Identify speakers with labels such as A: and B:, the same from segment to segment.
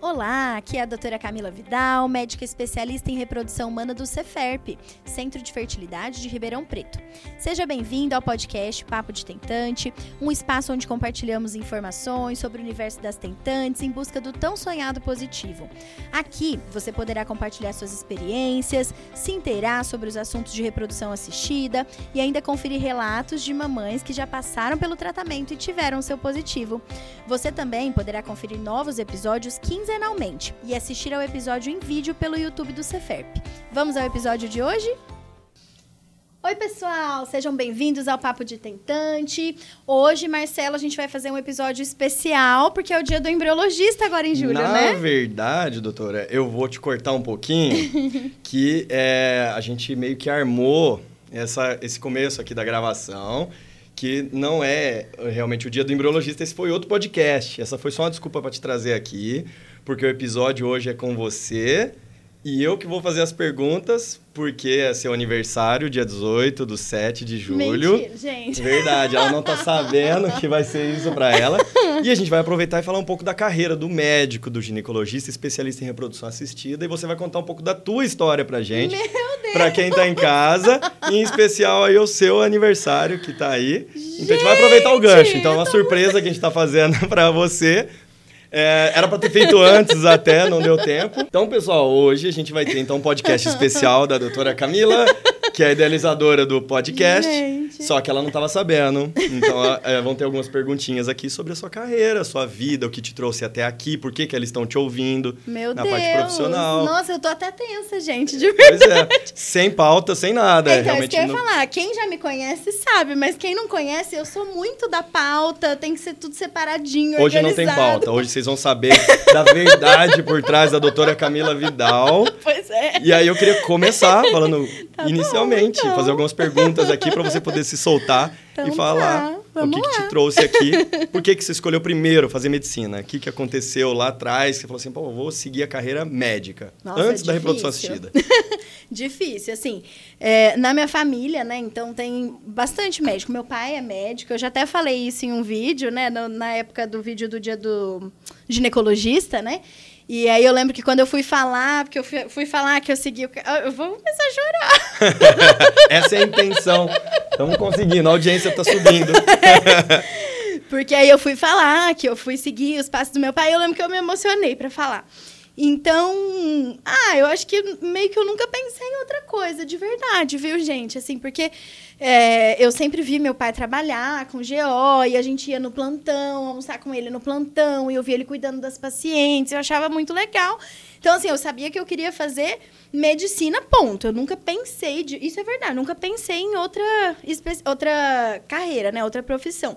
A: Olá, aqui é a doutora Camila Vidal, médica especialista em reprodução humana do Ceferp, Centro de Fertilidade de Ribeirão Preto. Seja bem-vindo ao podcast Papo de Tentante, um espaço onde compartilhamos informações sobre o universo das tentantes em busca do tão sonhado positivo. Aqui você poderá compartilhar suas experiências, se inteirar sobre os assuntos de reprodução assistida e ainda conferir relatos de mamães que já passaram pelo tratamento e tiveram seu positivo. Você também poderá conferir novos episódios 15 quinzenalmente e assistir ao episódio em vídeo pelo YouTube do Ceferp. Vamos ao episódio de hoje? Oi, pessoal! Sejam bem-vindos ao Papo de Tentante. Hoje, Marcelo, a gente vai fazer um episódio especial, porque é o dia do embriologista agora em julho,
B: Na
A: né?
B: Na verdade, doutora, eu vou te cortar um pouquinho, que é, a gente meio que armou essa, esse começo aqui da gravação que não é realmente o dia do embriologista, esse foi outro podcast. Essa foi só uma desculpa para te trazer aqui, porque o episódio hoje é com você e eu que vou fazer as perguntas, porque é seu aniversário, dia 18 do 7 de julho.
A: Mentira, gente.
B: Verdade, ela não tá sabendo que vai ser isso para ela. E a gente vai aproveitar e falar um pouco da carreira do médico, do ginecologista, especialista em reprodução assistida. E você vai contar um pouco da tua história pra gente.
A: Meu Deus!
B: Pra quem tá em casa. em especial aí o seu aniversário que tá aí. Gente, então a gente vai aproveitar o gancho. Então é uma surpresa muito... que a gente tá fazendo para você. É, era para ter feito antes até, não deu tempo. Então, pessoal, hoje a gente vai ter então um podcast especial da doutora Camila, que é a idealizadora do podcast.
A: Gente.
B: Só que ela não estava sabendo. Então, é, vão ter algumas perguntinhas aqui sobre a sua carreira, a sua vida, o que te trouxe até aqui, por que, que eles estão te ouvindo
A: Meu
B: na
A: Deus.
B: parte profissional.
A: Nossa, eu tô até tensa, gente, de verdade.
B: Pois é, sem pauta, sem nada.
A: Então,
B: realmente
A: isso que eu ia
B: não...
A: falar. Quem já me conhece sabe, mas quem não conhece, eu sou muito da pauta, tem que ser tudo separadinho,
B: Hoje
A: organizado.
B: não tem pauta, hoje vocês vão saber da verdade por trás da doutora Camila Vidal.
A: Pois é.
B: E aí eu queria começar falando
A: Tá
B: inicialmente,
A: bom, então.
B: fazer algumas perguntas aqui para você poder se soltar
A: Então
B: e falar
A: tá,
B: o que, que, te trouxe aqui. Por que, que você escolheu primeiro fazer medicina? O que, que aconteceu lá atrás? Que você falou assim, pô, vou seguir a carreira médica
A: Nossa,
B: antes da
A: difícil.
B: reprodução assistida.
A: Difícil, assim. É, na minha família, né? Então tem bastante médico. Meu pai é médico. Eu já até falei isso em um vídeo, né? Na época do vídeo do dia do ginecologista, né? E aí eu lembro que quando eu fui falar, porque eu fui, fui falar que eu segui o. Eu vou começar a chorar.
B: Essa é a intenção. Estamos conseguindo, a audiência está subindo.
A: Porque aí eu fui falar que eu fui seguir os passos do meu pai. Eu lembro que eu me emocionei para falar. Então, ah, eu acho que meio que eu nunca pensei em outra coisa, de verdade, viu, gente? Assim, porque é, eu sempre vi meu pai trabalhar com GO e a gente ia no plantão, almoçar com ele no plantão, e eu via ele cuidando das pacientes, eu achava muito legal. Então, assim, eu sabia que eu queria fazer medicina, ponto. Eu nunca pensei, de, isso é verdade, nunca pensei em outra, outra carreira, né, outra profissão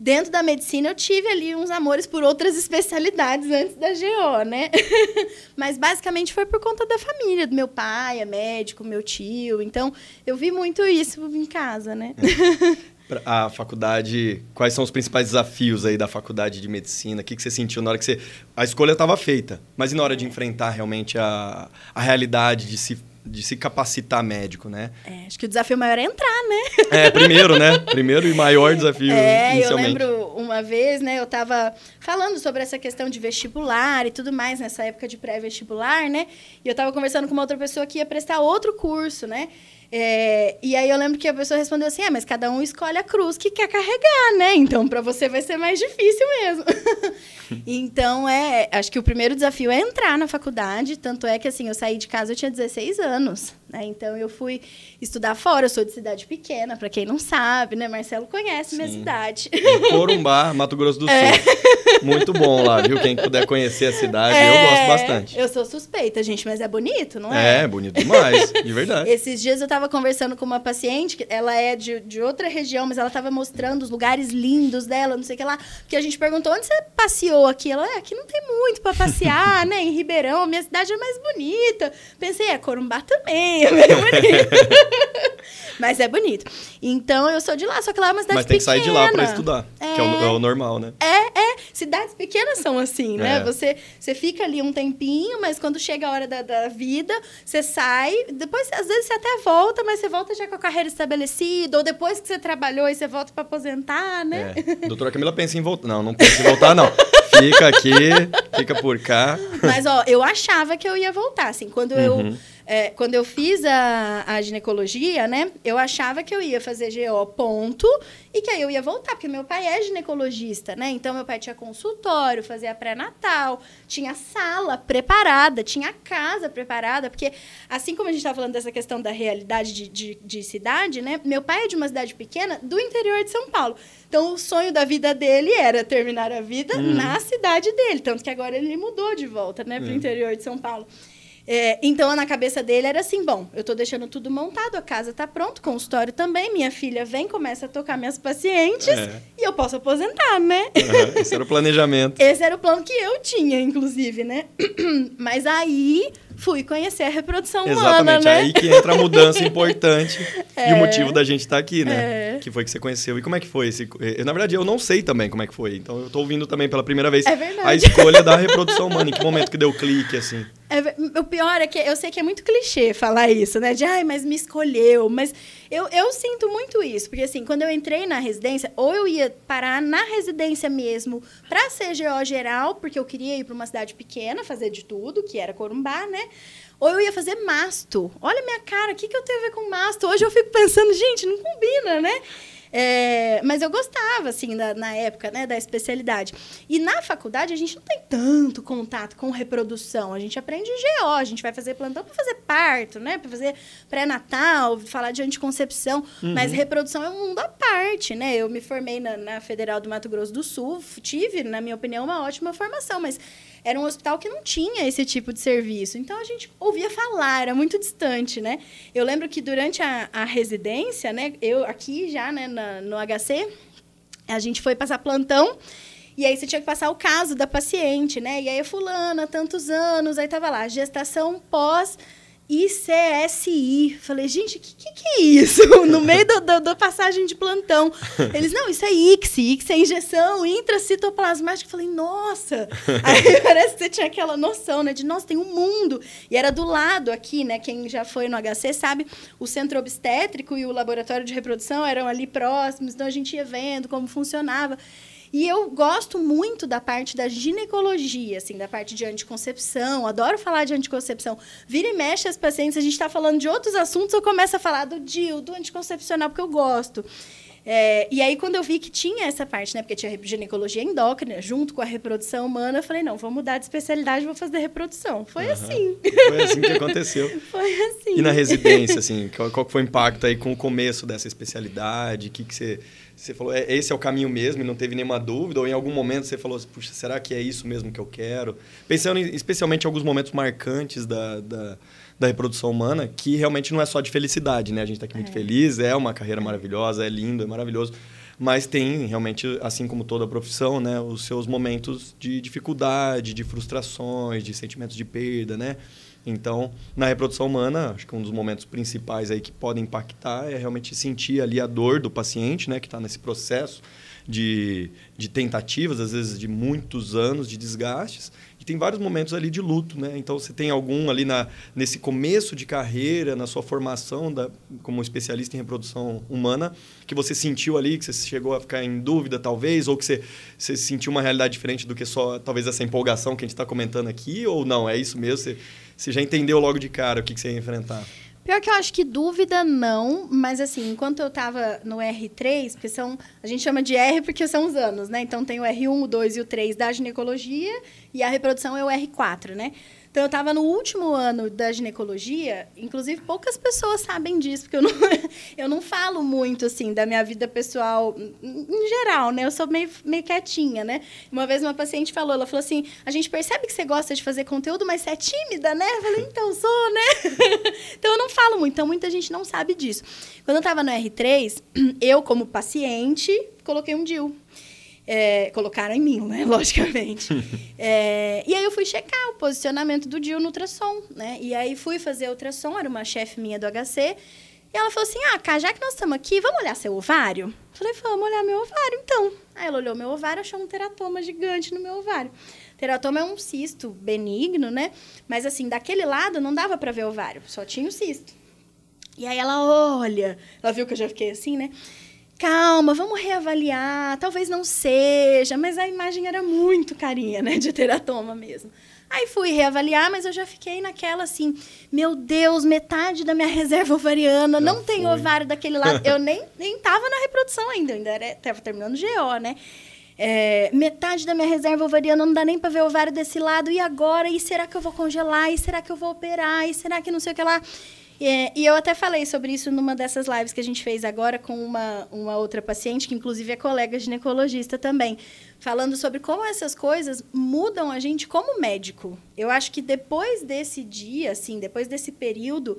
A: dentro da medicina eu tive ali uns amores por outras especialidades antes da GO, né? Mas basicamente foi por conta da família, do meu pai, é médico, meu tio. Então eu vi muito isso em casa, né?
B: É. A faculdade, quais são os principais desafios aí da faculdade de medicina? O que, que você sentiu na hora que você. A escolha estava feita, mas e na hora de enfrentar realmente a, a realidade de se de se capacitar médico, né?
A: É, acho que o desafio maior é entrar, né?
B: É, primeiro, né? Primeiro e maior desafio
A: É, eu
B: inicialmente.
A: lembro uma vez, né, eu tava falando sobre essa questão de vestibular e tudo mais nessa época de pré-vestibular, né? E eu tava conversando com uma outra pessoa que ia prestar outro curso, né? É, e aí eu lembro que a pessoa respondeu assim: é, mas cada um escolhe a cruz que quer carregar, né? Então para você vai ser mais difícil mesmo. então é, acho que o primeiro desafio é entrar na faculdade, tanto é que assim, eu saí de casa eu tinha 16 anos, né? Então eu fui estudar fora, eu sou de cidade pequena, para quem não sabe, né? Marcelo conhece Sim. minha cidade.
B: Em Corumbá, Mato Grosso do Sul. É. Muito bom lá, viu? Quem puder conhecer a cidade, é, eu gosto bastante.
A: Eu sou suspeita, gente, mas é bonito, não é?
B: É, bonito demais, de verdade.
A: Esses dias eu tava conversando com uma paciente, ela é de, de outra região, mas ela tava mostrando os lugares lindos dela, não sei o que lá. Porque a gente perguntou, onde você passeou aqui? Ela, é, aqui não tem muito para passear, né? Em Ribeirão, minha cidade é mais bonita. Pensei, é, Corumbá também, é bem bonito. Mas é bonito. Então eu sou de lá, só que lá é uma cidade
B: Mas tem que sair de lá para estudar,
A: É.
B: que é o, é o normal, né?
A: É, é. Cidades pequenas são assim, né?
B: É.
A: Você, você fica ali um tempinho, mas quando chega a hora da, da vida, você sai. Depois, às vezes, você até volta, mas você volta já com a carreira estabelecida. Ou depois que você trabalhou e você volta para aposentar, né?
B: É. Doutora Camila pensa em voltar. Não, não pensa em voltar, não. Fica aqui, fica por cá.
A: Mas, ó, eu achava que eu ia voltar, assim. Quando eu... É, quando eu fiz a, a ginecologia, né? Eu achava que eu ia fazer GO ponto e que aí eu ia voltar, porque meu pai é ginecologista, né? Então, meu pai tinha consultório, fazia pré-natal, tinha sala preparada, tinha casa preparada, porque assim como a gente estava falando dessa questão da realidade de, de, de cidade, né? Meu pai é de uma cidade pequena do interior de São Paulo. Então, o sonho da vida dele era terminar a vida na cidade dele. Tanto que agora ele mudou de volta, né, para o
B: Uhum.
A: interior de São Paulo. É, então, na cabeça dele era assim: bom, eu tô deixando tudo montado, a casa tá pronto, consultório também, minha filha vem, começa a tocar minhas pacientes
B: É.
A: e eu posso aposentar, né?
B: Aham, Esse era o planejamento.
A: Esse era o plano que eu tinha, inclusive, né? Mas aí fui conhecer a reprodução humana,
B: Exatamente,
A: né?
B: aí que entra a mudança importante e o motivo da gente estar aqui, né?
A: É.
B: Que foi que você conheceu. E como é que foi? Esse... eh, Na verdade, eu não sei também como é que foi. Então, eu tô ouvindo também pela primeira vez
A: É
B: a escolha da reprodução humana. Em que momento que deu clique, assim?
A: É o pior é que eu sei que é muito clichê falar isso, né? De, ai, mas me escolheu. Mas eu, eu sinto muito isso. Porque, assim, quando eu entrei na residência, ou eu ia parar na residência mesmo pra ser GO geral, porque eu queria ir pra uma cidade pequena, fazer de tudo, que era Corumbá, né? Ou eu ia fazer masto. Olha a minha cara, o que, que eu tenho a ver com masto? Hoje eu fico pensando, gente, não combina, né? É, mas eu gostava, assim, da- na época, né, da especialidade. E na faculdade a gente não tem tanto contato com reprodução. A gente aprende GO, a gente vai fazer plantão para fazer parto, né? Para fazer pré-natal, falar de anticoncepção. Mas reprodução é um mundo à parte, né? Eu me formei na, na Federal do Mato Grosso do Sul, tive, na minha opinião, uma ótima formação, mas era um hospital que não tinha esse tipo de serviço. Então a gente ouvia falar, era muito distante, né? Eu lembro que durante a, a residência, né, eu aqui já, né, na- no HC, a gente foi passar plantão. E aí você tinha que passar o caso da paciente, né? E aí, fulana, tantos anos, aí tava lá, gestação pós ICSI. Falei, gente, o que, que, que é isso? No meio da passagem de plantão. Eles, não, isso é ICSI, ICSI é injeção intracitoplasmática. Falei, nossa! Aí parece que você tinha aquela noção, né? De, nossa, tem um mundo. E era do lado aqui, né? Quem já foi no HC sabe, o centro obstétrico e o laboratório de reprodução eram ali próximos, então a gente ia vendo como funcionava. E eu gosto muito da parte da ginecologia, assim, da parte de anticoncepção. Adoro falar de anticoncepção. Vira e mexe as pacientes, a gente está falando de outros assuntos, eu começo a falar do DIU, do anticoncepcional, porque eu gosto. É, e aí, quando eu vi que tinha essa parte, né? Porque tinha ginecologia endócrina, junto com a reprodução humana, eu falei, não, vou mudar de especialidade, vou fazer reprodução. Foi assim.
B: Foi assim que aconteceu.
A: Foi assim.
B: E na residência, assim, qual, qual foi o impacto aí com o começo dessa especialidade? O que, que você, você falou, é, esse é o caminho mesmo e não teve nenhuma dúvida? Ou em algum momento você falou, puxa, será que é isso mesmo que eu quero? Pensando em, especialmente em alguns momentos marcantes da, da, da reprodução humana, que realmente não é só de felicidade, né? A gente está aqui muito
A: É.
B: feliz, é uma carreira maravilhosa, é lindo, é maravilhoso. Mas tem realmente, assim como toda profissão, né, os seus momentos de dificuldade, de frustrações, de sentimentos de perda, né? Então, na reprodução humana, acho que um dos momentos principais aí que podem impactar é realmente sentir ali a dor do paciente, né, que está nesse processo de, de tentativas, às vezes de muitos anos de desgastes, e tem vários momentos ali de luto, né? Então, você tem algum ali na, nesse começo de carreira, na sua formação da, como especialista em reprodução humana, que você sentiu ali, que você chegou a ficar em dúvida, talvez, ou que você, você sentiu uma realidade diferente do que só, talvez, essa empolgação que a gente está comentando aqui, ou não, é isso mesmo? Você, você já entendeu logo de cara o que, que você ia enfrentar?
A: Pior que eu acho que dúvida não, mas assim, enquanto eu estava no R3, porque são, a gente chama de R porque são os anos, né? Então tem o R1, o 2 e o 3 da ginecologia e a reprodução é o R4, né? Então eu estava no último ano da ginecologia, inclusive poucas pessoas sabem disso, porque eu não, eu não falo muito assim da minha vida pessoal em geral, né? Eu sou meio, meio quietinha, né? Uma vez uma paciente falou, ela falou assim: a gente percebe que você gosta de fazer conteúdo, mas você é tímida, né? Eu falei, então sou, né? então eu não falo muito, então muita gente não sabe disso. Quando eu estava no R3, eu, como paciente, coloquei um DIU. É, colocaram em mim, né? Logicamente. É, e aí eu fui checar o posicionamento do DIU no ultrassom, né? E aí fui fazer ultrassom, era uma chefe minha do HC. E ela falou assim: Ah, já que nós estamos aqui, vamos olhar seu ovário? Falei, vamos olhar meu ovário, então. Aí ela olhou meu ovário, achou um teratoma gigante no meu ovário. Teratoma é um cisto benigno, né? Mas assim, daquele lado não dava para ver ovário, só tinha o cisto. E aí ela olha, ela viu que eu já fiquei assim, né? Calma, vamos reavaliar, talvez não seja, mas a imagem era muito carinha, né, de teratoma mesmo. Aí fui reavaliar, mas eu já fiquei naquela assim, meu Deus, metade da minha reserva ovariana, já não foi. tem ovário daquele lado. eu nem, nem tava na reprodução ainda, ainda era, tava terminando GO, né? É, metade da minha reserva ovariana não dá nem para ver o ovário desse lado. E agora? E será que eu vou congelar? E será que eu vou operar? E será que não sei o que lá? É, e eu até falei sobre isso numa dessas lives que a gente fez agora com uma, uma outra paciente, que inclusive é colega ginecologista também, falando sobre como essas coisas mudam a gente como médico. Eu acho que depois desse dia, assim, depois desse período,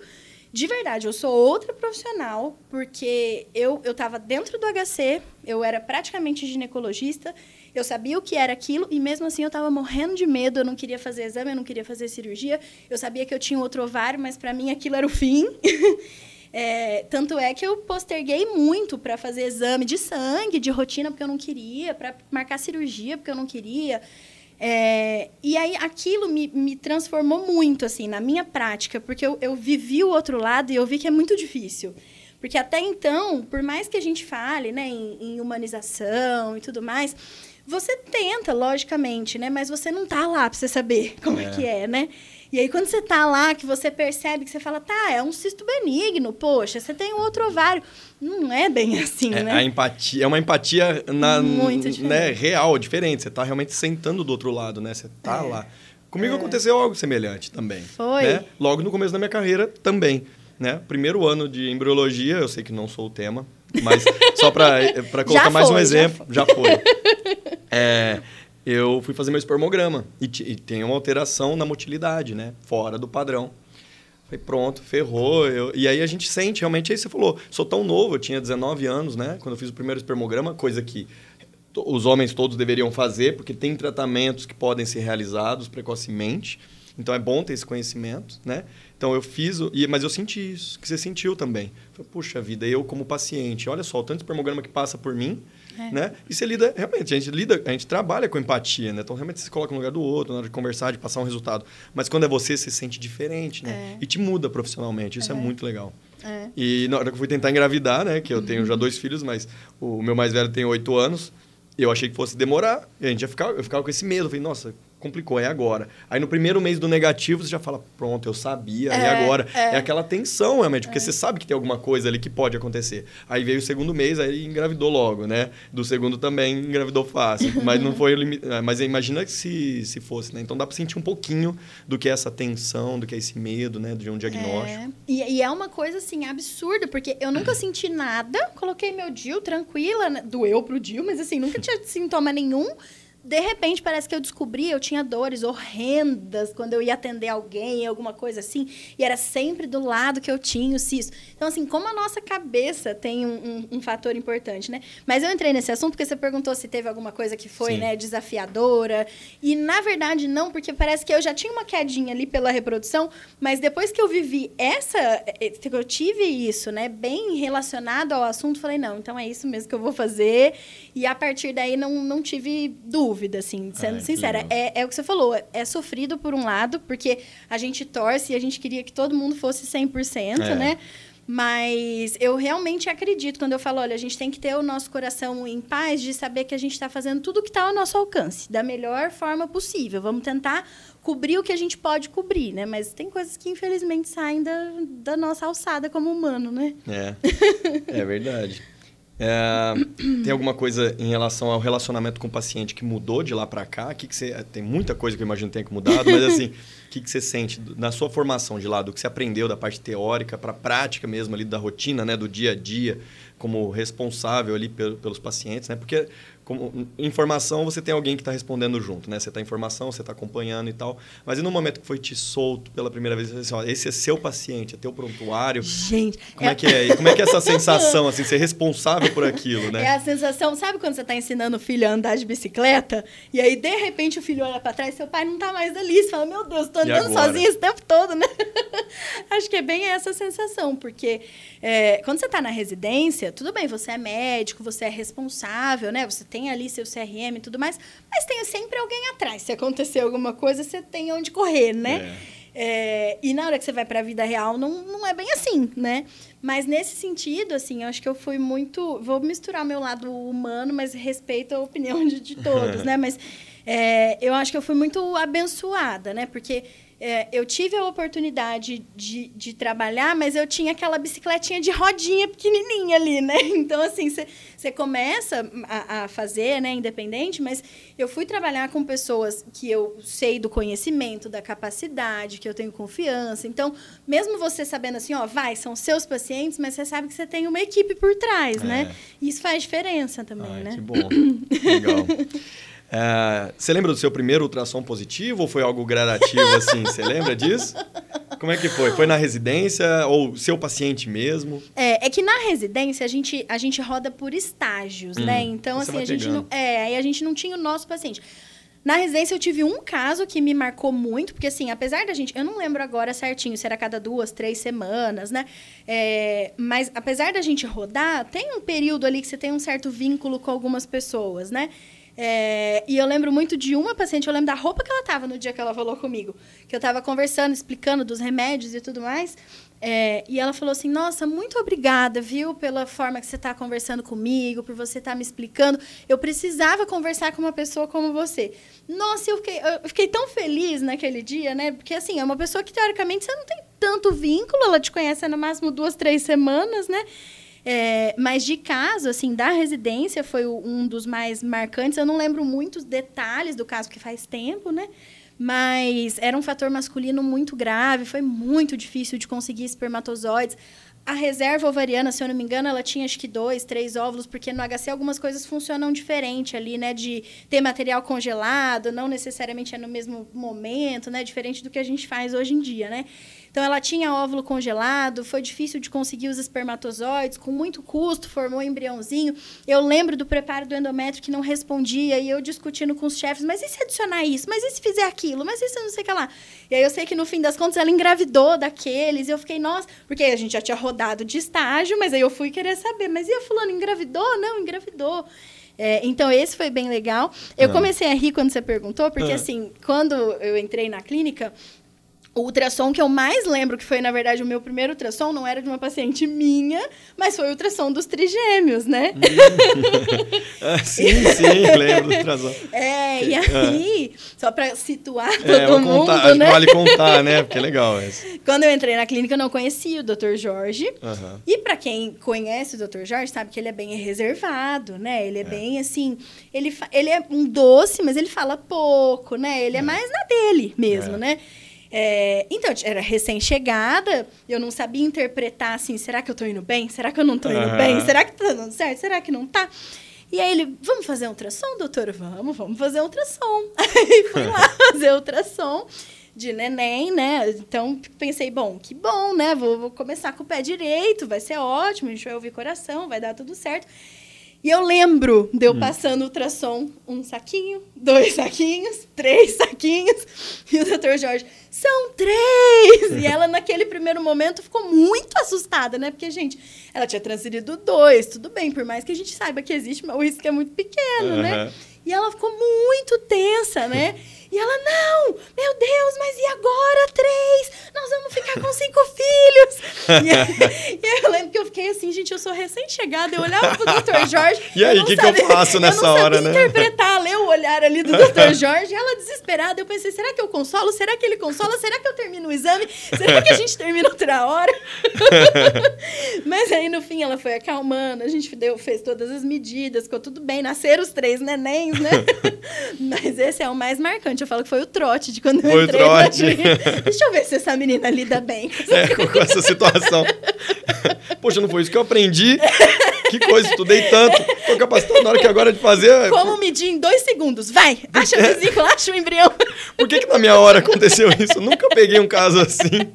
A: de verdade, eu sou outra profissional, porque eu estava dentro do HC, eu era praticamente ginecologista, eu sabia o que era aquilo e mesmo assim eu estava morrendo de medo, eu não queria fazer exame, eu não queria fazer cirurgia. Eu sabia que eu tinha outro ovário, mas para mim aquilo era o fim. É, tanto é que eu posterguei muito para fazer exame de sangue, de rotina, porque eu não queria, para marcar cirurgia, porque eu não queria. É, e aí aquilo me, me transformou muito, assim, na minha prática, porque eu, eu vivi o outro lado e eu vi que é muito difícil. Porque até então, por mais que a gente fale né, em, em humanização e tudo mais, você tenta, logicamente, né? Mas você não tá lá para você saber como é. é. que é, né? E aí, quando você tá lá, que você percebe que você fala, tá, é um cisto benigno, poxa, você tem um outro ovário. Não é bem assim,
B: é,
A: né?
B: A empatia, é uma empatia na, Muito né, real, diferente. Você tá realmente sentando do outro lado, né? Você tá é. lá. Comigo é. aconteceu algo semelhante também.
A: Foi.
B: Né? Logo no começo da minha carreira, também. Né? Primeiro ano de embriologia, eu sei que não sou o tema, mas só para colocar mais um exemplo, já foi. Já foi. É, eu fui fazer meu espermograma e, e, tem uma alteração na motilidade, né? Fora do padrão. Falei, pronto, ferrou. Eu, e aí a gente sente, realmente, aí você falou, sou tão novo, eu tinha 19 anos, né? Quando eu fiz o primeiro espermograma, coisa que os homens todos deveriam fazer, porque tem tratamentos que podem ser realizados precocemente. Então é bom ter esse conhecimento, né? Então eu fiz, mas eu senti isso, que você sentiu também. Falei, Puxa vida, eu como paciente, olha só, o tanto de espermograma que passa por mim, é. Né? E você lida, realmente, a gente lida, a gente trabalha com empatia, né? Então, realmente, você se coloca no lugar do outro, na hora de conversar, de passar um resultado. Mas quando é você, você se sente diferente, né? É. E te muda profissionalmente. Isso é, é muito legal. É. E na hora que eu fui tentar engravidar, né? Que eu tenho já dois filhos, mas o meu mais velho tem oito anos. Eu achei que fosse demorar. E a gente ia ficar, eu ficava com esse medo. Eu falei, nossa, complicou, é agora. Aí no primeiro mês do negativo, você já fala, pronto, eu sabia, é, é agora. É. é. aquela tensão, realmente, porque é. você sabe que tem alguma coisa ali que pode acontecer. Aí veio o segundo mês, aí engravidou logo, né? Do segundo também engravidou fácil, mas não foi... Mas imagina que se, se fosse, né? Então dá para sentir um pouquinho do que é essa tensão, do que é esse medo, né? De um diagnóstico.
A: É. E, e, é uma coisa, assim, absurda, porque eu nunca senti nada, coloquei meu DIL tranquila, né? doeu pro DIL, mas assim, nunca tinha sintoma nenhum de repente parece que eu descobri, eu tinha dores horrendas quando eu ia atender alguém, alguma coisa assim, e era sempre do lado que eu tinha o cisto. Então, assim, como a nossa cabeça tem um, um, um fator importante, né? Mas eu entrei nesse assunto porque você perguntou se teve alguma coisa que foi, Sim. né, desafiadora. E, na verdade, não, porque parece que eu já tinha uma quedinha ali pela reprodução, mas depois que eu vivi essa, eh, que eu tive isso, né, bem relacionado ao assunto, falei, não, então é isso mesmo que eu vou fazer. E a partir daí não, não tive dúvida dúvida, assim, sendo Ai, sincera. É, é o que você falou, é sofrido por um lado, porque a gente torce e a gente queria que todo mundo fosse 100%, é. né? Mas eu realmente acredito quando eu falo, olha, a gente tem que ter o nosso coração em paz de saber que a gente está fazendo tudo o que está ao nosso alcance, da melhor forma possível. Vamos tentar cobrir o que a gente pode cobrir, né? Mas tem coisas que, infelizmente, saem da, da nossa alçada como humano, né?
B: É, é verdade. É, tem alguma coisa em relação ao relacionamento com o paciente que mudou de lá para cá? Que que você, tem muita coisa que eu imagino que tenha mudado, mas assim, o que, que você sente na sua formação de lá, do que você aprendeu da parte teórica para a prática mesmo ali da rotina, né, do dia a dia, como responsável ali pelos pacientes, né? Porque como informação você tem alguém que está respondendo junto, né? Você está em informação, você está acompanhando e tal. Mas e no momento que foi te solto pela primeira vez, assim, ó, esse é seu paciente, é teu prontuário.
A: Gente,
B: como é, é que é? Como é que é essa sensação assim, ser responsável por aquilo, né?
A: É a sensação, sabe quando você está ensinando o filho a andar de bicicleta e aí de repente o filho olha para trás, seu pai não está mais ali, você fala: "Meu Deus, estou andando sozinho esse tempo todo, né?" Acho que é bem essa sensação, porque é, quando você está na residência, tudo bem, você é médico, você é responsável, né? Você tem ali seu CRM e tudo mais, mas tem sempre alguém atrás. Se acontecer alguma coisa, você tem onde correr, né? É. É, e na hora que você vai para a vida real, não, não é bem assim, né? Mas nesse sentido, assim, eu acho que eu fui muito. Vou misturar meu lado humano, mas respeito a opinião de, de todos, né? Mas é, eu acho que eu fui muito abençoada, né? Porque é, eu tive a oportunidade de, de trabalhar, mas eu tinha aquela bicicletinha de rodinha pequenininha ali, né? Então, assim, você começa a, a, fazer, né, independente, mas eu fui trabalhar com pessoas que eu sei do conhecimento, da capacidade, que eu tenho confiança. Então, mesmo você sabendo assim, ó, vai, são seus pacientes, mas você sabe que você tem uma equipe por trás, né? é. né? Isso faz diferença também,
B: Ai,
A: né?
B: Que bom. Legal. É, você lembra do seu primeiro ultrassom positivo ou foi algo gradativo assim? Você lembra disso? Como é que foi? Foi na residência ou seu paciente mesmo?
A: É, é que na residência a gente, a gente roda por estágios, hum, né? Então, assim, a gente não. É, aí a gente não tinha o nosso paciente. Na residência eu tive um caso que me marcou muito, porque assim, apesar da gente, eu não lembro agora certinho se era cada duas, três semanas, né? É, mas apesar da gente rodar, tem um período ali que você tem um certo vínculo com algumas pessoas, né? É, e eu lembro muito de uma paciente, eu lembro da roupa que ela estava no dia que ela falou comigo. Que eu estava conversando, explicando dos remédios e tudo mais. É, e ela falou assim: Nossa, muito obrigada, viu, pela forma que você está conversando comigo, por você estar tá me explicando. Eu precisava conversar com uma pessoa como você. Nossa, eu fiquei, eu fiquei tão feliz naquele dia, né? Porque, assim, é uma pessoa que, teoricamente, você não tem tanto vínculo, ela te conhece no máximo duas, três semanas, né? É, mas de caso, assim, da residência foi um dos mais marcantes. Eu não lembro muitos detalhes do caso, que faz tempo, né? Mas era um fator masculino muito grave, foi muito difícil de conseguir espermatozoides. A reserva ovariana, se eu não me engano, ela tinha acho que dois, três óvulos, porque no HC algumas coisas funcionam diferente ali, né? De ter material congelado, não necessariamente é no mesmo momento, né? Diferente do que a gente faz hoje em dia, né? Então, ela tinha óvulo congelado, foi difícil de conseguir os espermatozoides, com muito custo, formou um embriãozinho. Eu lembro do preparo do endométrio que não respondia, e eu discutindo com os chefes, mas e se adicionar isso? Mas e se fizer aquilo? Mas e se não sei o que lá? E aí eu sei que, no fim das contas, ela engravidou daqueles, e eu fiquei, nossa, porque a gente já tinha rodado de estágio, mas aí eu fui querer saber, mas e a fulano engravidou? Não, engravidou. É, então, esse foi bem legal. Eu ah. comecei a rir quando você perguntou, porque, ah. assim, quando eu entrei na clínica, o ultrassom que eu mais lembro, que foi, na verdade, o meu primeiro ultrassom, não era de uma paciente minha, mas foi o ultrassom dos trigêmeos, né?
B: ah, sim, sim, lembro do ultrassom.
A: É, e aí, ah. só para situar é, todo mundo,
B: contar,
A: né?
B: Vale contar, né? Porque é legal isso.
A: Quando eu entrei na clínica, eu não conhecia o Dr. Jorge. Uhum. E para quem conhece o Dr. Jorge, sabe que ele é bem reservado, né? Ele é, é. bem, assim... Ele, ele é um doce, mas ele fala pouco, né? Ele é, é mais na dele mesmo, é. né? É, então, era recém-chegada, eu não sabia interpretar assim, será que eu tô indo bem? Será que eu não tô indo uhum. bem? Será que tá dando certo? Será que não tá? E aí ele, vamos fazer ultrassom, doutor? Vamos, vamos fazer ultrassom. Aí fui lá fazer ultrassom de neném, né? Então pensei, bom, que bom, né? Vou, vou começar com o pé direito, vai ser ótimo, a gente vai ouvir coração, vai dar tudo certo. E eu lembro de eu hum. passando ultrassom, um saquinho, dois saquinhos, três saquinhos. E o doutor Jorge, são três! e ela, naquele primeiro momento, ficou muito assustada, né? Porque, gente, ela tinha transferido dois, tudo bem, por mais que a gente saiba que existe, mas o risco é muito pequeno, uhum. né? E ela ficou muito tensa, né? E ela, não, meu Deus, mas e agora? Três? Nós vamos ficar com cinco filhos. E aí, e aí eu lembro que eu fiquei assim, gente, eu sou recém-chegada. Eu olhava pro Dr. Jorge.
B: E aí, o que, que eu faço nessa
A: eu
B: hora, né?
A: interpretar, ler o olhar ali do Dr. Jorge. E ela desesperada. Eu pensei, será que eu consolo? Será que ele consola? Será que eu termino o exame? Será que a gente termina outra hora? mas aí, no fim, ela foi acalmando. A gente deu, fez todas as medidas, ficou tudo bem. Nasceram os três nenéns, né? mas esse é o mais marcante eu falo que foi o trote de quando eu foi entrei. Foi o trote. Deixa eu ver se essa menina lida bem
B: com, é, com essa situação. Poxa, não foi isso que eu aprendi? Que coisa, estudei tanto. Tô capacitado na hora que agora é de fazer.
A: Como medir em dois segundos? Vai, acha a vesícula, acha o embrião.
B: Por que, que na minha hora aconteceu isso? Eu nunca peguei um caso assim.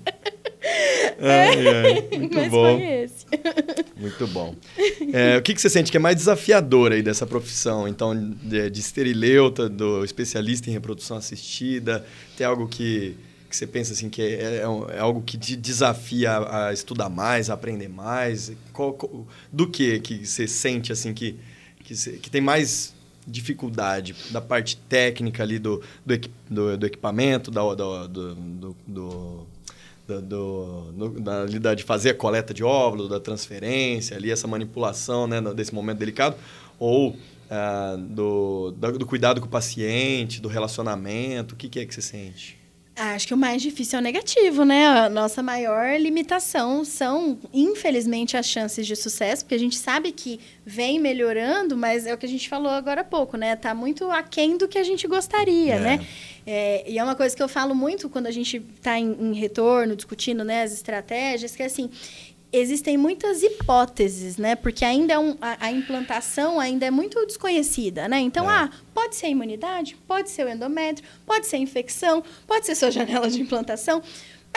B: Ai, ai, muito Mas bom. Foi esse. Muito bom. É, o que, que você sente que é mais desafiador aí dessa profissão? Então, de, de esterileuta, do especialista em reprodução assistida, tem algo que que você pensa assim que é, é, é algo que te desafia a, a, estudar mais, a aprender mais? Qual, qual, do que que você sente assim que, que, que tem mais dificuldade da parte técnica ali do, do, do, do equipamento, da, do, do, do, do, do, da, de fazer a coleta de óvulos, da transferência, ali, essa manipulação né, desse momento delicado, ou ah, do, do cuidado com o paciente, do relacionamento, o que, que é que você sente?
A: Acho que o mais difícil é o negativo, né? A nossa maior limitação são, infelizmente, as chances de sucesso, porque a gente sabe que vem melhorando, mas é o que a gente falou agora há pouco, né? Tá muito aquém do que a gente gostaria, é. né? É, e é uma coisa que eu falo muito quando a gente está em, em, retorno, discutindo né, as estratégias, que é assim, existem muitas hipóteses, né? Porque ainda é um, a, a, implantação ainda é muito desconhecida, né? Então, é. ah, pode ser imunidade, pode ser o endométrio, pode ser infecção, pode ser sua janela de implantação,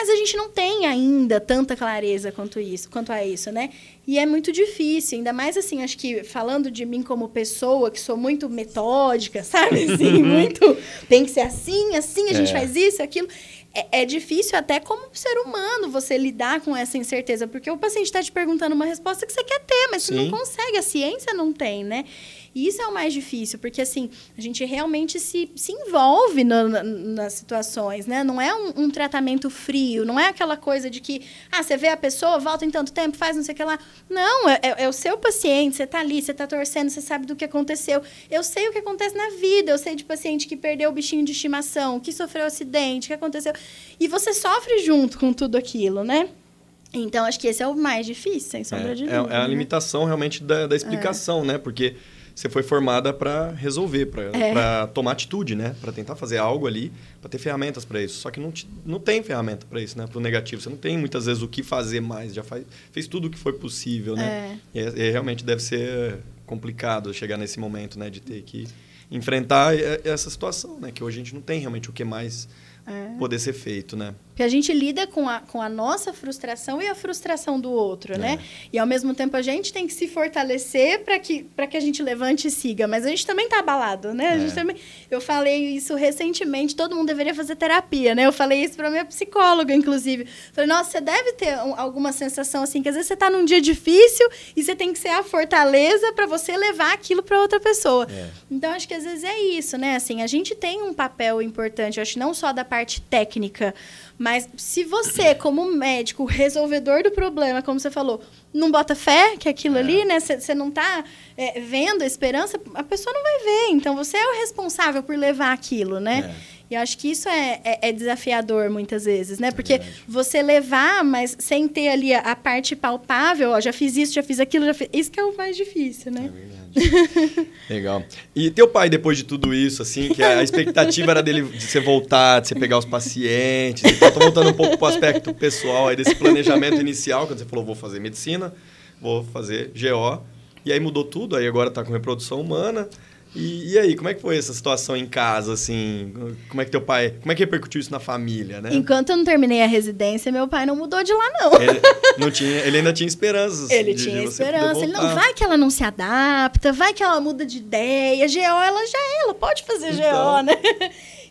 A: mas a gente não tem ainda tanta clareza quanto isso, quanto a isso, né? E é muito difícil, ainda mais assim, acho que falando de mim como pessoa, que sou muito metódica, sabe? Assim, muito tem que ser assim, assim, a gente é. faz isso, aquilo é, é, difícil até como ser humano você lidar com essa incerteza, porque o paciente está te perguntando uma resposta que você quer ter, mas Sim. você não consegue, a ciência não tem, né? E isso é o mais difícil, porque assim, a gente realmente se, se envolve no, na, nas situações, né? Não é um, um, tratamento frio, não é aquela coisa de que, ah, você vê a pessoa, volta em tanto tempo, faz não sei o que lá. Não, é, é, é o seu paciente, você está ali, você está torcendo, você sabe do que aconteceu. Eu sei o que acontece na vida, eu sei de paciente que perdeu o bichinho de estimação, que sofreu acidente, que aconteceu. E você sofre junto com tudo aquilo, né? Então, acho que esse é o mais difícil, sem sombra
B: é,
A: de dúvida.
B: É, é a né? limitação realmente da, da explicação, é. né? Porque você foi formada para resolver, para é. tomar atitude, né? Para tentar fazer algo ali, para ter ferramentas para isso. Só que não, te, não tem ferramenta para isso, né? Para o negativo. Você não tem muitas vezes o que fazer mais. Já faz, fez tudo o que foi possível, né? É. E, e, realmente deve ser complicado chegar nesse momento, né? De ter que enfrentar essa situação, né? Que hoje a gente não tem realmente o que mais é. poder ser feito, né?
A: Porque a gente lida com a, com a nossa frustração e a frustração do outro, né? é. né? E ao mesmo tempo a gente tem que se fortalecer para que, que a gente levante e siga. Mas a gente também tá abalado, né? A gente é. também... Eu falei isso recentemente, todo mundo deveria fazer terapia, né? Eu falei isso para minha psicóloga, inclusive. Falei, nossa, você deve ter um, alguma sensação assim, que às vezes você tá num dia difícil e você tem que ser a fortaleza para você levar aquilo para outra pessoa. É. Então, acho que às vezes é isso, né? Assim, a gente tem um papel importante, eu acho, não só da parte técnica, mas se você, como médico, resolvedor do problema, como você falou, não bota fé que aquilo é. ali, né? Você não está é, vendo a esperança, a pessoa não vai ver. Então, você é o responsável por levar aquilo, né? É. E eu acho que isso é, é, é, desafiador muitas vezes, né? Porque você levar, mas sem ter ali a, a, parte palpável, ó, já fiz isso, já fiz aquilo, já fiz... Isso que é o mais difícil, né? É
B: verdade. Legal. E teu pai, depois de tudo isso, assim, que a expectativa era dele de você voltar, de você pegar os pacientes. Então, tô voltando um pouco para o aspecto pessoal aí desse planejamento inicial, quando você falou, vou fazer medicina, vou fazer GO. E aí mudou tudo, aí agora está com reprodução humana. E, e, aí, como é que foi essa situação em casa, assim? Como é que teu pai... Como é que repercutiu isso na família, né?
A: Enquanto eu não terminei a residência, meu pai não mudou de lá, não.
B: Ele, não tinha, ele ainda tinha esperanças.
A: Ele de, tinha de esperança. Ele não vai que ela não se adapta, vai que ela muda de ideia. GO, ela já é, ela pode fazer então... GO, né?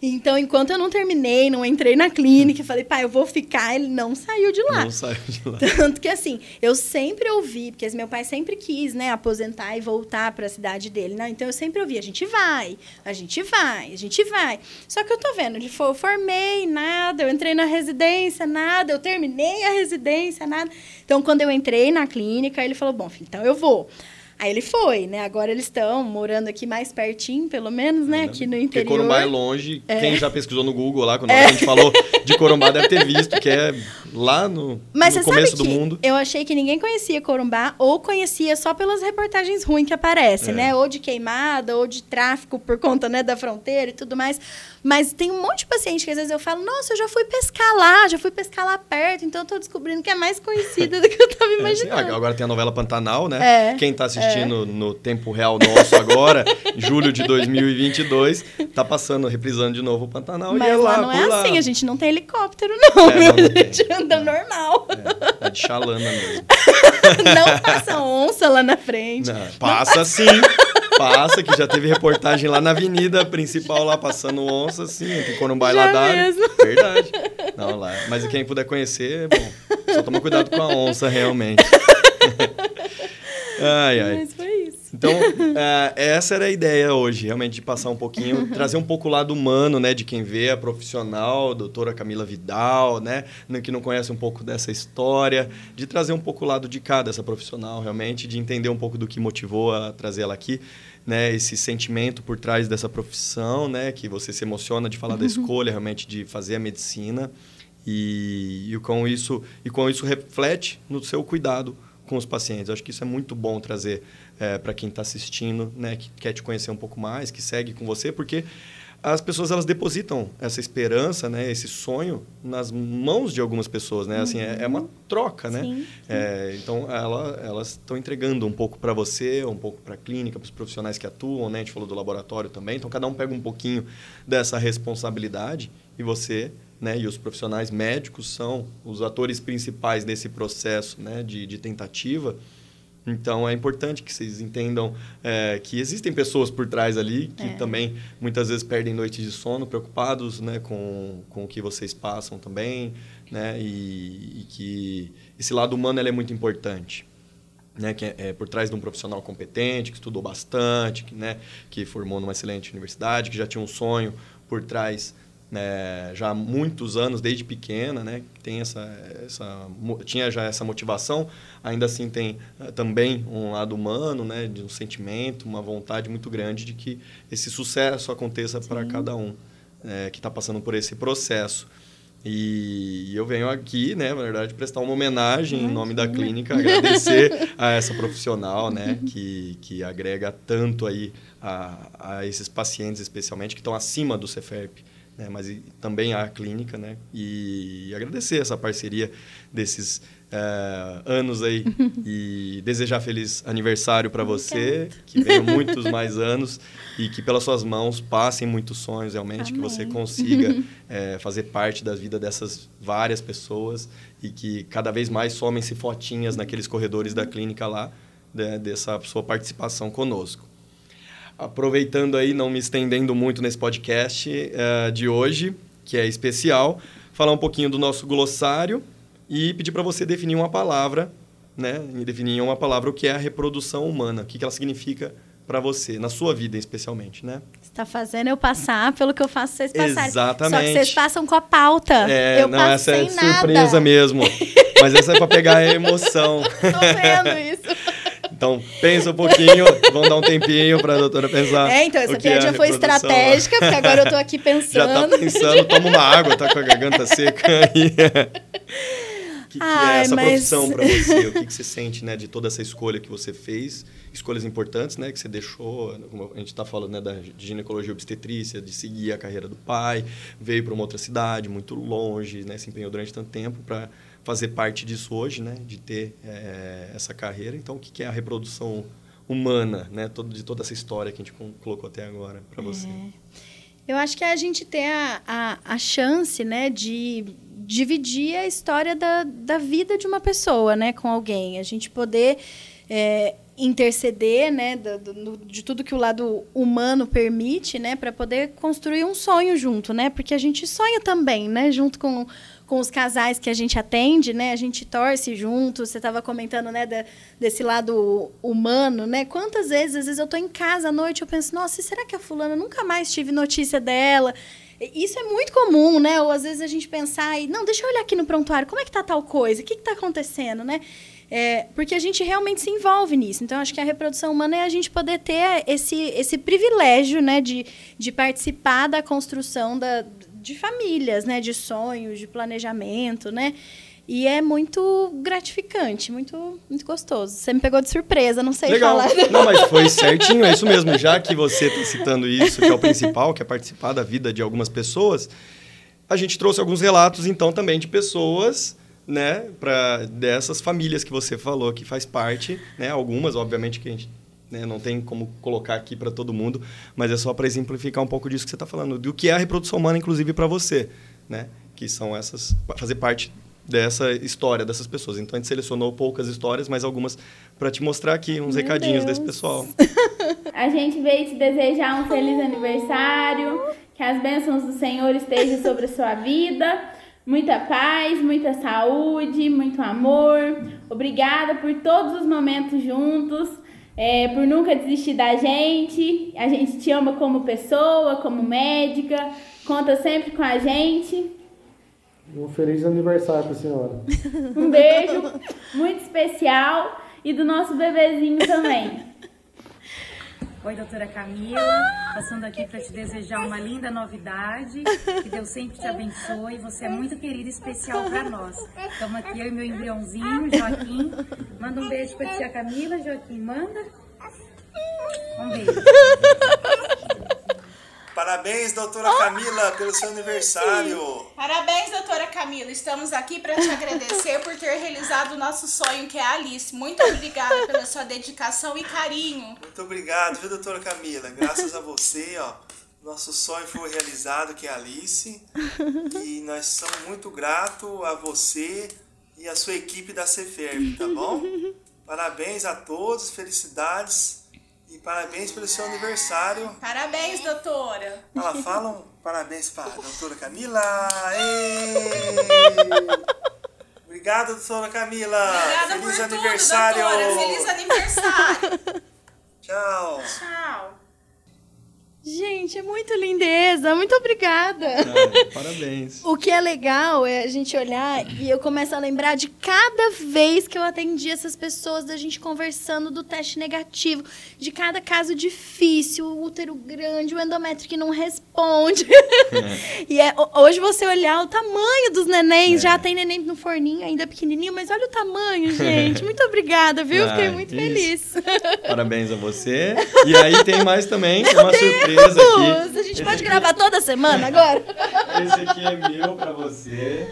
A: Então, enquanto eu não terminei, não entrei na clínica falei, pai, eu vou ficar, ele não saiu de lá.
B: Não saiu de lá.
A: Tanto que, assim, eu sempre ouvi, porque meu pai sempre quis, né, aposentar e voltar para a cidade dele, né? Então, eu sempre ouvi, a gente vai, a gente vai, a gente vai. Só que eu tô vendo, ele falou, eu formei, nada, eu entrei na residência, nada, eu terminei a residência, nada. Então, quando eu entrei na clínica, ele falou, bom, filho, então eu vou. Aí ele foi, né? Agora eles estão morando aqui mais pertinho, pelo menos, né? Aqui no interior. Porque
B: Corumbá é longe. É. Quem já pesquisou no Google lá, quando é. a gente falou de Corumbá, deve ter visto que é lá no, Mas no começo do mundo.
A: Eu achei que ninguém conhecia Corumbá ou conhecia só pelas reportagens ruins que aparecem, é. né? Ou de queimada, ou de tráfico por conta né, da fronteira e tudo mais. Mas tem um monte de paciente que às vezes eu falo, nossa, eu já fui pescar lá, já fui pescar lá perto, então eu tô descobrindo que é mais conhecida do que eu imaginando. É,
B: agora tem a novela Pantanal, né? É, Quem está assistindo é. no tempo real nosso agora, julho de 2022, tá passando, reprisando de novo o Pantanal.
A: Mas
B: e é
A: lá,
B: lá
A: não é lá. assim, a gente não tem helicóptero, não. É, não, não a gente anda não. normal.
B: É, é de chalana mesmo.
A: não passa onça lá na frente. Não,
B: passa passa... sim. Passa, que já teve reportagem lá na avenida principal, lá passando onça, assim, ficou no bailadário.
A: mesmo.
B: Verdade. Não, lá. Mas quem puder conhecer, bom, só toma cuidado com a onça, realmente. Ai, ai.
A: Mas foi isso.
B: Então, uh, essa era a ideia hoje, realmente, de passar um pouquinho, trazer um pouco o lado humano, né, de quem vê a profissional, a doutora Camila Vidal, né, que não conhece um pouco dessa história, de trazer um pouco o lado de cá dessa profissional, realmente, de entender um pouco do que motivou a trazer ela aqui, né, esse sentimento por trás dessa profissão, né, que você se emociona de falar da escolha, realmente, de fazer a medicina, e, e com isso e com isso reflete no seu cuidado com os pacientes. Eu acho que isso é muito bom trazer é, para quem está assistindo, né, que quer te conhecer um pouco mais, que segue com você, porque as pessoas elas depositam essa esperança, né, esse sonho nas mãos de algumas pessoas, né? Assim, é, é uma uhum. troca, né? Sim, sim. É, então ela, elas estão entregando um pouco para você, um pouco para a clínica, para os profissionais que atuam, né? A gente falou do laboratório também. Então cada um pega um pouquinho dessa responsabilidade e você, né? E os profissionais médicos são os atores principais nesse processo, né? De, de tentativa. Então é importante que vocês entendam é, que existem pessoas por trás ali que é. também muitas vezes perdem noites de sono preocupados né, com, com o que vocês passam também, né, e, e que esse lado humano é muito importante. Né, que é, é, por trás de um profissional competente, que estudou bastante, que, né, que formou numa excelente universidade, que já tinha um sonho por trás né, já há muitos anos, desde pequena, né, tem essa, essa, tinha já essa motivação, ainda assim tem uh, também um lado humano, né, de um sentimento, uma vontade muito grande de que esse sucesso aconteça para cada um é, que está passando por esse processo. E eu venho aqui, né, na verdade, prestar uma homenagem em nome da clínica, agradecer a essa profissional, né, que, que agrega tanto aí a, a esses pacientes, especialmente, que estão acima do CEFERP né, mas também a clínica, né? E agradecer essa parceria desses uh, anos aí e desejar feliz aniversário para você, que venham muitos mais anos e que pelas suas mãos passem muitos sonhos realmente, Amém. que você consiga é, fazer parte da vida dessas várias pessoas e que cada vez mais somem-se fotinhas naqueles corredores da clínica lá, né, dessa sua participação conosco aproveitando aí, não me estendendo muito nesse podcast uh, de hoje, que é especial, falar um pouquinho do nosso glossário e pedir para você definir uma palavra, né? E definir em uma palavra o que é a reprodução humana, o que, que ela significa para você, na sua vida especialmente, né?
A: está fazendo eu passar pelo que eu faço vocês passarem.
B: Exatamente.
A: Só que vocês passam com a pauta.
B: É,
A: eu
B: não, essa é surpresa
A: nada.
B: mesmo. Mas essa é para pegar a emoção.
A: Tô vendo isso.
B: Então, pensa um pouquinho, vamos dar um tempinho para a doutora pensar.
A: É, então, essa piadinha é foi estratégica, porque agora eu estou aqui pensando.
B: Já está pensando, toma uma água, tá com a garganta seca. O que, que Ai, é essa mas... profissão para você? O que, que você sente né, de toda essa escolha que você fez? Escolhas importantes né, que você deixou, como a gente está falando né, da de ginecologia obstetrícia, de seguir a carreira do pai, veio para uma outra cidade, muito longe, né, se empenhou durante tanto tempo para fazer parte disso hoje, né? De ter é, essa carreira. Então, o que é a reprodução humana, né? De toda essa história que a gente colocou até agora para você. É.
A: Eu acho que é a gente ter a, a, a chance, né? De dividir a história da, da vida de uma pessoa, né? Com alguém. A gente poder... É, interceder, né, do, do, de tudo que o lado humano permite, né, para poder construir um sonho junto, né, porque a gente sonha também, né, junto com com os casais que a gente atende, né? A gente torce junto. Você estava comentando, né, da, desse lado humano, né? Quantas vezes, às vezes eu estou em casa à noite, eu penso, nossa, será que a fulana nunca mais tive notícia dela? Isso é muito comum, né? Ou às vezes a gente pensar, não, deixa eu olhar aqui no prontuário, como é que tá tal coisa? O que está acontecendo, né? É, porque a gente realmente se envolve nisso. Então, acho que a reprodução humana é a gente poder ter esse, esse privilégio né, de, de participar da construção da, de famílias, né? De sonhos, de planejamento, né? E é muito gratificante, muito, muito gostoso. Você me pegou de surpresa, não sei
B: Legal.
A: falar.
B: Não, mas foi certinho, é isso mesmo. Já que você está citando isso, que é o principal, que é participar da vida de algumas pessoas, a gente trouxe alguns relatos, então, também de pessoas, né, para dessas famílias que você falou, que faz parte, né, algumas, obviamente, que a gente né? Não tem como colocar aqui para todo mundo, mas é só para exemplificar um pouco disso que você está falando, do que é a reprodução humana, inclusive para você, né? Que são essas fazer parte dessa história dessas pessoas. Então a gente selecionou poucas histórias, mas algumas para te mostrar aqui uns
A: Meu
B: recadinhos
A: Deus.
B: desse pessoal.
C: a gente veio te desejar um feliz aniversário, que as bênçãos do Senhor estejam sobre a sua vida. Muita paz, muita saúde, muito amor. Obrigada por todos os momentos juntos, é, por nunca desistir da gente. A gente te ama como pessoa, como médica. Conta sempre com a gente.
D: Um feliz aniversário para a senhora.
C: Um beijo muito especial e do nosso bebezinho também.
E: Oi, doutora Camila, passando aqui para te desejar uma linda novidade, que Deus sempre te abençoe, você é muito querida e especial para nós. Estamos aqui, eu e meu embriãozinho, Joaquim, manda um beijo para tia Camila, Joaquim, manda. Um beijo.
F: Parabéns, doutora Camila, pelo seu aniversário.
G: Parabéns, doutora Camila. Estamos aqui para te agradecer por ter realizado o nosso sonho, que é a Alice. Muito obrigada pela sua dedicação e carinho.
F: Muito obrigado, viu, doutora Camila? Graças a você, ó, nosso sonho foi realizado, que é a Alice. E nós somos muito gratos a você e a sua equipe da Ceferv, tá bom? Parabéns a todos, felicidades. E parabéns pelo seu aniversário.
G: Parabéns, doutora.
F: Ela fala um parabéns para a doutora Camila. Ei! Obrigado, doutora Camila.
G: Obrigada
F: Feliz
G: por
F: aniversário.
G: tudo, doutora. Feliz aniversário.
F: Tchau.
G: Tchau.
A: Gente, é muito lindeza. Muito obrigada.
B: Ah, parabéns.
A: O que é legal é a gente olhar e eu começo a lembrar de cada vez que eu atendi essas pessoas, da gente conversando do teste negativo, de cada caso difícil, o útero grande, o endométrio que não responde. e é, ho- hoje você olhar o tamanho dos nenéns,
B: É.
A: já tem neném no forninho, ainda pequenininho, mas olha o tamanho, gente. Muito obrigada, viu?
B: Ah,
A: Fiquei muito
B: isso.
A: feliz.
B: Parabéns a você. E aí tem mais também, tem uma surpresa aqui.
A: A gente pode
B: aqui-
A: gravar toda semana agora?
B: Esse aqui é meu pra você.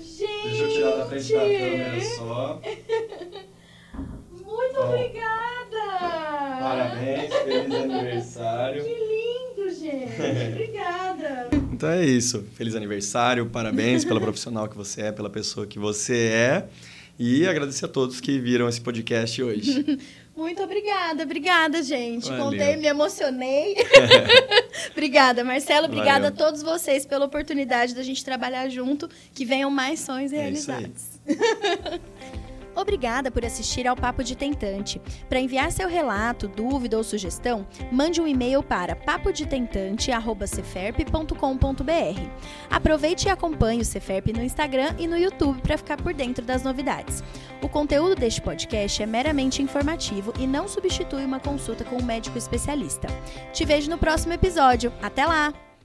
A: Gente!
B: Deixa eu tirar da frente da câmera só.
A: Muito
B: Ó.
A: obrigada!
B: Parabéns, feliz aniversário.
A: Que lindo, gente! Obrigada!
B: Então é isso. Feliz aniversário, parabéns pela profissional que você é, pela pessoa que você é. E agradecer a todos que viram esse podcast hoje.
A: Muito obrigada, obrigada, gente.
B: Valeu.
A: Contei, me emocionei. obrigada, Marcelo. Obrigada
B: Valeu.
A: a todos vocês pela oportunidade da gente trabalhar junto. Que venham mais sonhos
B: É
A: realizados. Obrigada por assistir ao Papo de Tentante. Para enviar seu relato, dúvida ou sugestão, mande um e-mail para papodetentante@ceferp.com.br. Aproveite e acompanhe o Ceferp no Instagram e no YouTube para ficar por dentro das novidades. O conteúdo deste podcast é meramente informativo e não substitui uma consulta com um médico especialista. Te vejo no próximo episódio. Até lá!